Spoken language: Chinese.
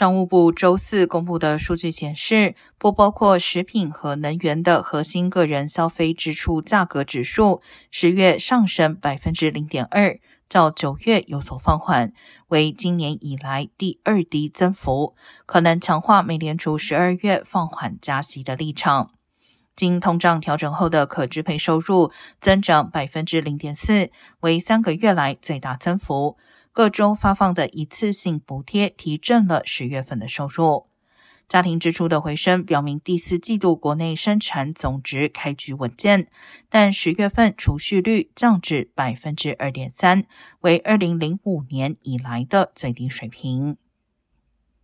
商务部周四公布的数据显示，不包括食品和能源的核心个人消费支出价格指数，十月上升百分之零点二，较九月有所放缓，为今年以来第二低增幅，可能强化美联储十二月放缓加息的立场。经通胀调整后的可支配收入增长百分之零点四，为三个月来最大增幅。各州发放的一次性补贴提振了十月份的收入。家庭支出的回升表明第四季度国内生产总值开局稳健，但十月份储蓄率降至百分之二点三，为二零零五年以来的最低水平。